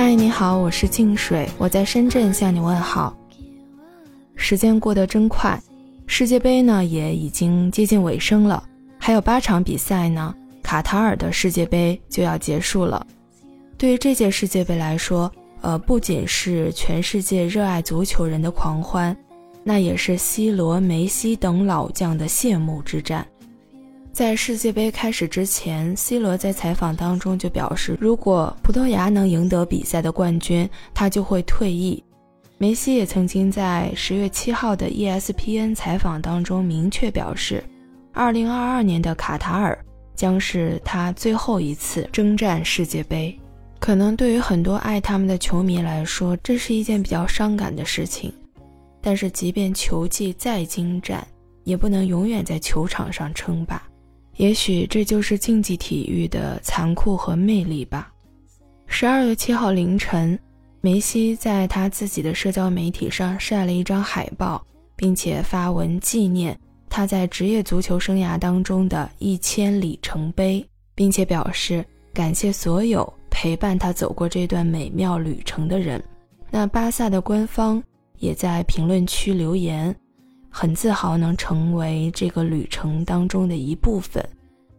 嗨，你好，我是静水，我在深圳向你问好。时间过得真快，世界杯呢也已经接近尾声了，还有八场比赛呢，卡塔尔的世界杯就要结束了。对于这届世界杯来说，呃，不仅是全世界热爱足球人的狂欢，那也是 C 罗、梅西等老将的谢幕之战。在世界杯开始之前，C 罗在采访当中就表示，如果葡萄牙能赢得比赛的冠军，他就会退役。梅西也曾经在十月七号的 ESPN 采访当中明确表示，二零二二年的卡塔尔将是他最后一次征战世界杯。可能对于很多爱他们的球迷来说，这是一件比较伤感的事情。但是，即便球技再精湛，也不能永远在球场上称霸。也许这就是竞技体育的残酷和魅力吧。十二月七号凌晨，梅西在他自己的社交媒体上晒了一张海报，并且发文纪念他在职业足球生涯当中的一千里程碑，并且表示感谢所有陪伴他走过这段美妙旅程的人。那巴萨的官方也在评论区留言。很自豪能成为这个旅程当中的一部分。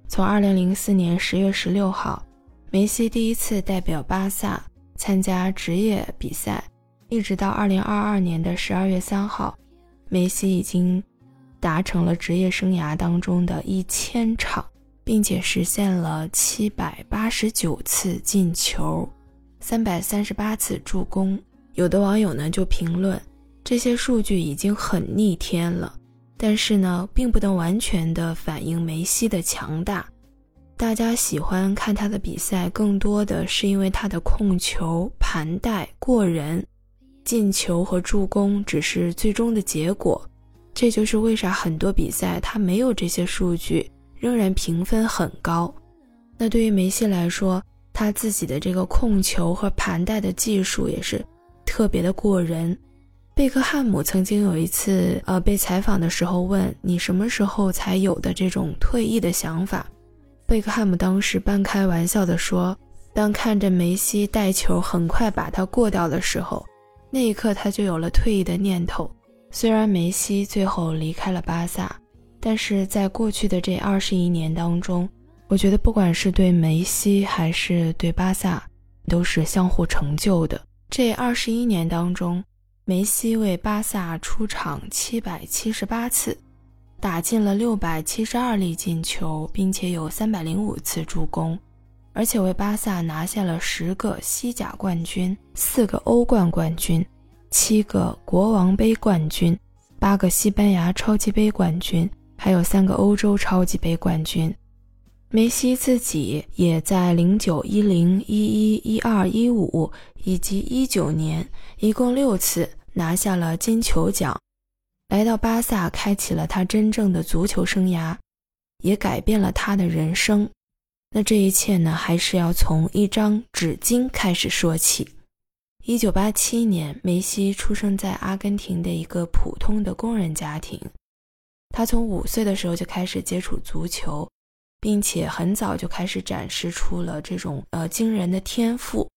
从2004年10月16号，梅西第一次代表巴萨参加职业比赛，一直到2022年的12月3号，梅西已经达成了职业生涯当中的一千场，并且实现了789次进球，338次助攻。有的网友呢就评论。这些数据已经很逆天了，但是呢，并不能完全的反映梅西的强大。大家喜欢看他的比赛，更多的是因为他的控球、盘带过人，进球和助攻只是最终的结果。这就是为啥很多比赛他没有这些数据，仍然评分很高。那对于梅西来说，他自己的这个控球和盘带的技术也是特别的过人。贝克汉姆曾经有一次，呃，被采访的时候问你什么时候才有的这种退役的想法，贝克汉姆当时半开玩笑的说，当看着梅西带球很快把他过掉的时候，那一刻他就有了退役的念头。虽然梅西最后离开了巴萨，但是在过去的这二十一年当中，我觉得不管是对梅西还是对巴萨，都是相互成就的。这二十一年当中。梅西为巴萨出场七百七十八次，打进了六百七十二粒进球，并且有三百零五次助攻，而且为巴萨拿下了十个西甲冠军、四个欧冠冠军、七个国王杯冠军、八个西班牙超级杯冠军，还有三个欧洲超级杯冠军。梅西自己也在零九、一零、一一、一二、一五以及一九年一共六次。拿下了金球奖，来到巴萨，开启了他真正的足球生涯，也改变了他的人生。那这一切呢，还是要从一张纸巾开始说起。一九八七年，梅西出生在阿根廷的一个普通的工人家庭。他从五岁的时候就开始接触足球，并且很早就开始展示出了这种呃惊人的天赋。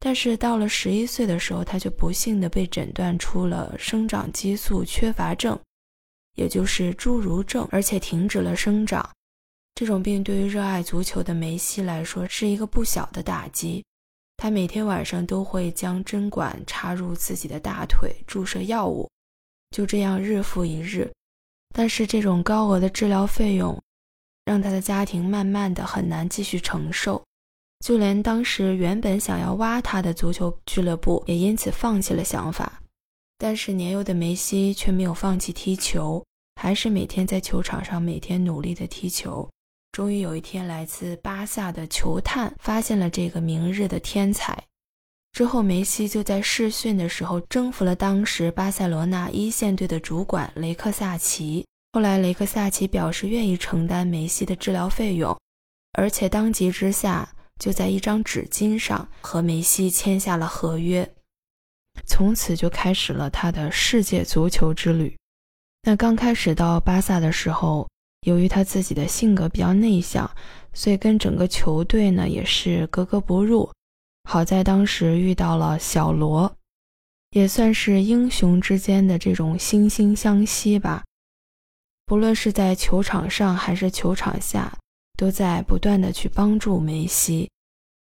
但是到了十一岁的时候，他就不幸的被诊断出了生长激素缺乏症，也就是侏儒症，而且停止了生长。这种病对于热爱足球的梅西来说是一个不小的打击。他每天晚上都会将针管插入自己的大腿，注射药物，就这样日复一日。但是这种高额的治疗费用，让他的家庭慢慢的很难继续承受。就连当时原本想要挖他的足球俱乐部也因此放弃了想法，但是年幼的梅西却没有放弃踢球，还是每天在球场上每天努力的踢球。终于有一天，来自巴萨的球探发现了这个明日的天才，之后梅西就在试训的时候征服了当时巴塞罗那一线队的主管雷克萨奇。后来雷克萨奇表示愿意承担梅西的治疗费用，而且当即之下。就在一张纸巾上和梅西签下了合约，从此就开始了他的世界足球之旅。那刚开始到巴萨的时候，由于他自己的性格比较内向，所以跟整个球队呢也是格格不入。好在当时遇到了小罗，也算是英雄之间的这种惺惺相惜吧。不论是在球场上还是球场下，都在不断的去帮助梅西。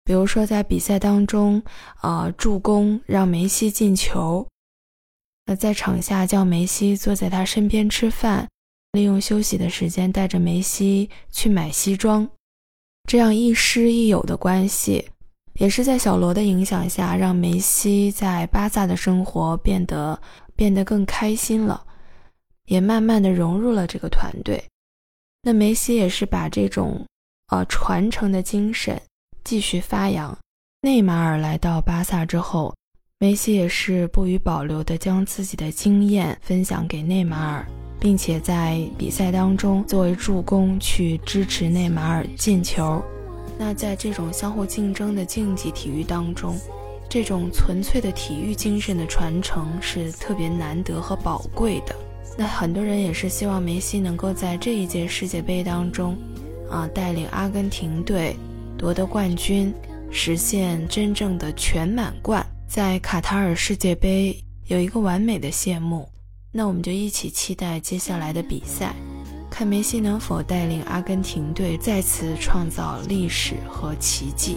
比如说在比赛当中，呃，助攻让梅西进球；那在场下叫梅西坐在他身边吃饭，利用休息的时间带着梅西去买西装。这样亦师亦友的关系，也是在小罗的影响下，让梅西在巴萨的生活变得变得更开心了，也慢慢的融入了这个团队。那梅西也是把这种呃传承的精神继续发扬。内马尔来到巴萨之后，梅西也是不予保留的将自己的经验分享给内马尔。并且在比赛当中作为助攻去支持内马尔进球。那在这种相互竞争的竞技体育当中，这种纯粹的体育精神的传承是特别难得和宝贵的。那很多人也是希望梅西能够在这一届世界杯当中，啊，带领阿根廷队夺得冠军，实现真正的全满贯，在卡塔尔世界杯有一个完美的谢幕。那我们就一起期待接下来的比赛，看梅西能否带领阿根廷队再次创造历史和奇迹。